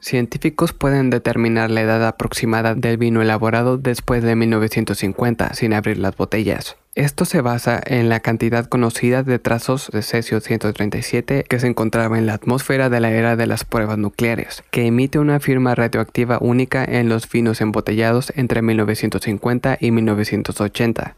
Científicos pueden determinar la edad aproximada del vino elaborado después de 1950 sin abrir las botellas. Esto se basa en la cantidad conocida de trazos de cesio 137 que se encontraba en la atmósfera de la era de las pruebas nucleares, que emite una firma radioactiva única en los vinos embotellados entre 1950 y 1980.